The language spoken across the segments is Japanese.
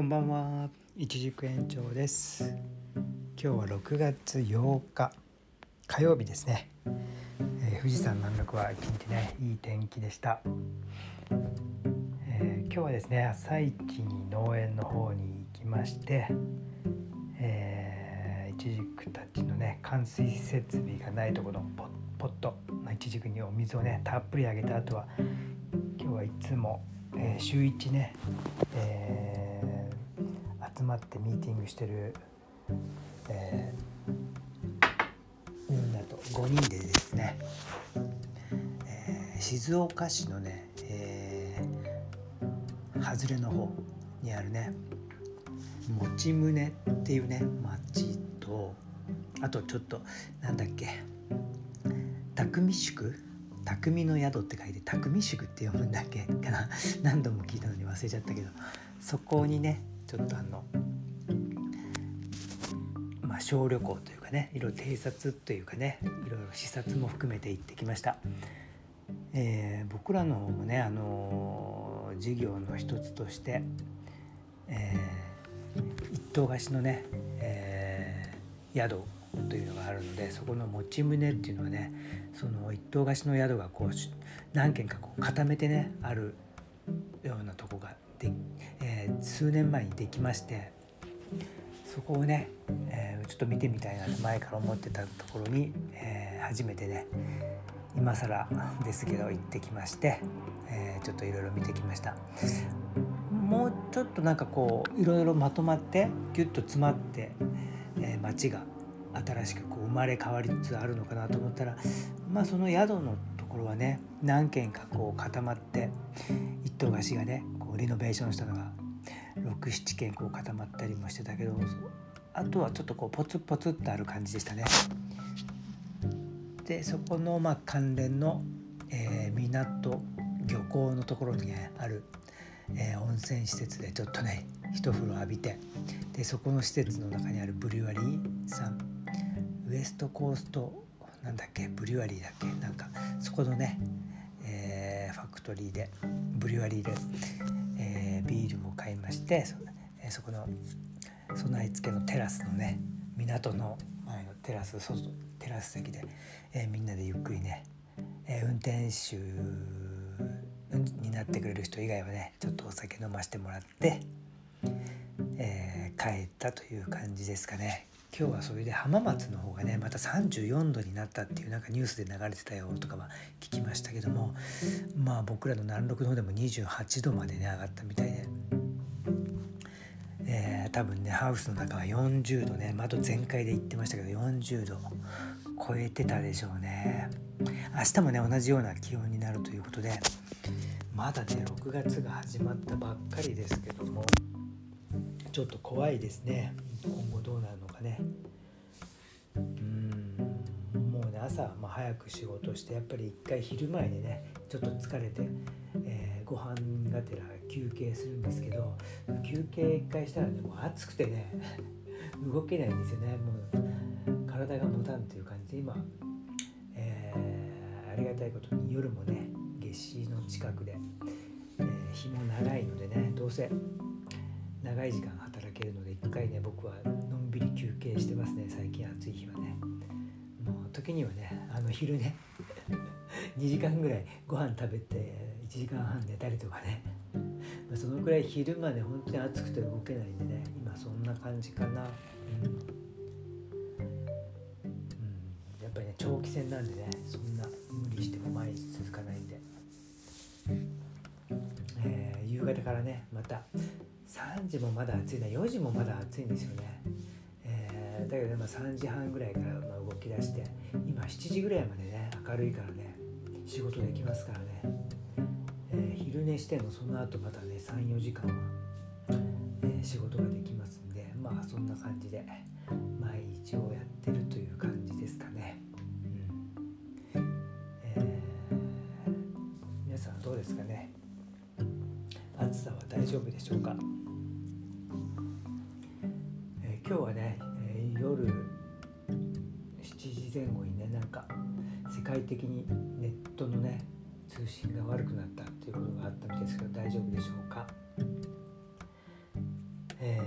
こんばんは、一軸園長です。今日は6月8日火曜日ですね。えー富士山南麓は一日ねいい天気でした。えー今日はですね朝一に農園の方に行きまして、えー、イチジクたちのね冠水設備がないところのポッポットのイチジクにお水をねたっぷりあげた後は今日はいつも、えー週1ね、えー集まってミーティングしてる、えーみんなと。5人でですね、えー静岡市のね、えー外れの方にあるね持ち宗っていうね町とあとちょっとなんだっけ匠宿？匠の宿って書いて匠宿って読むんだっけかな？何度も聞いたのに忘れちゃったけどそこにねちょっとあのまあ小旅行というかねいろいろ偵察というかねいろいろ視察も含めて行ってきました、えー僕らの方もねあの事業の一つとして、えー一棟貸しのね、えー宿というのがあるのでそこの持ち宗っていうのはねその一棟貸しの宿がこうし何軒かこう固めてねあるようなとこが、数年前にできましてそこをね、えーちょっと見てみたいなと前から思ってたところに、えー初めてね今更ですけど行ってきまして、えーちょっといろいろ見てきました。もうちょっとなんかこういろいろまとまってギュッと詰まって、えー街が新しくこう生まれ変わりつつあるのかなと思ったらまあその宿のところはね何軒かこう固まって一棟貸しがねこうリノベーションしたのが67軒こう固まったりもしてたけどあとはちょっとこうポツポツっとある感じでしたね。でそこのまあ関連の、えー港漁港のところにねある、えー温泉施設でちょっとね一風呂浴びてでそこの施設の中にあるブリュワリーさんウエストコーストなんだっけブリュワリーだっけなんかそこのね、えーファクトリーでブリュワリーで、てそ,、えーそこの備え付けのテラスのね港の前のテラス外テラス席で、えみんなでゆっくりね、え運転手になってくれる人以外はねちょっとお酒飲ませてもらって、えー帰ったという感じですかね今日はそれで浜松の方がねまた34度になったっていうなんかニュースで流れてたよとかは聞きましたけどもまあ僕らの南麓の方でも28度までね上がったみたいで。えー多分ねハウスの中は40度ね窓全開で行ってましたけど40度超えてたでしょうね。明日もね同じような気温になるということでまだね6月が始まったばっかりですけどもちょっと怖いですね。今後どうなるのかね。うんもうね朝まあ早く仕事してやっぱり一回昼前にねちょっと疲れて、えーご飯がてら休憩するんですけど休憩一回したらねもう暑くてね 動けないんですよね。もう体が持たんという感じで今、えーありがたいことに夜もね夏至の近くで、えー日も長いのでねどうせ長い時間働けるので一回ね僕はのんびり休憩してますね最近暑い日はね。もう時にはねあの昼ね 2時間ぐらいご飯食べて1時間半寝たりとかね。そのくらい昼間で本当に暑くて動けないんでね今そんな感じかな。うん、うん、やっぱりね長期戦なんでねそんな無理しても毎日続かないんで、えー夕方からねまた3時もまだ暑いな4時もまだ暑いんですよね、えーだけどね、まあ、3時半ぐらいからま動き出して今7時ぐらいまでね明るいからね仕事できますからね、えー昼寝してもその後またね34時間は、え仕事ができますんでまあそんな感じで毎日をやってるという感じですかね、うん。えー皆さんどうですかね。暑さは大丈夫でしょうか、えー今日はね、えー夜7時前後にねなんか世界的にネットのね通信が悪くなったっていうことがあったみたいですけど大丈夫でしょうか、え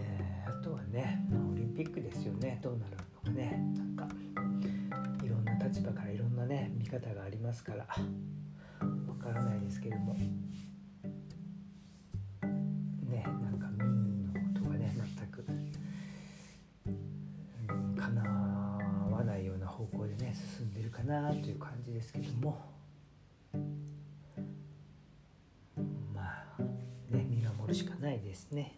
ー、あとはね、まあ、オリンピックですよね。どうなるのかね。なんかいろんな立場からいろんなね見方がありますから。わからないですけども。ねなんか民意のことがね全く、うん、かなわないような方向でね進んでるかなという感じですけども。ね見守るしかないですね。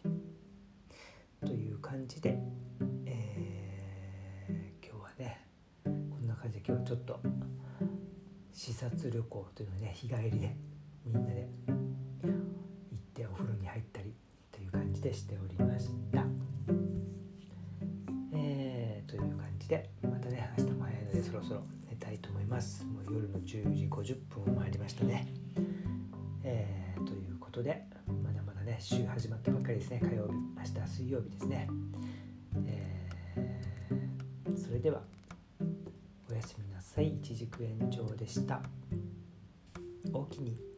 という感じで、えー、今日はねこんな感じで今日はちょっと視察旅行というのね日帰りでみんなで行ってお風呂に入ったりという感じでしておりました。えー、という感じでまたね明日も早いのでそろそろ寝たいと思います。もう夜の10時50分を回りましたね。えー、ということでね週始まったばっかりですね火曜日明日水曜日ですね。えー、それではおやすみなさい一軸延長でした。おおきに。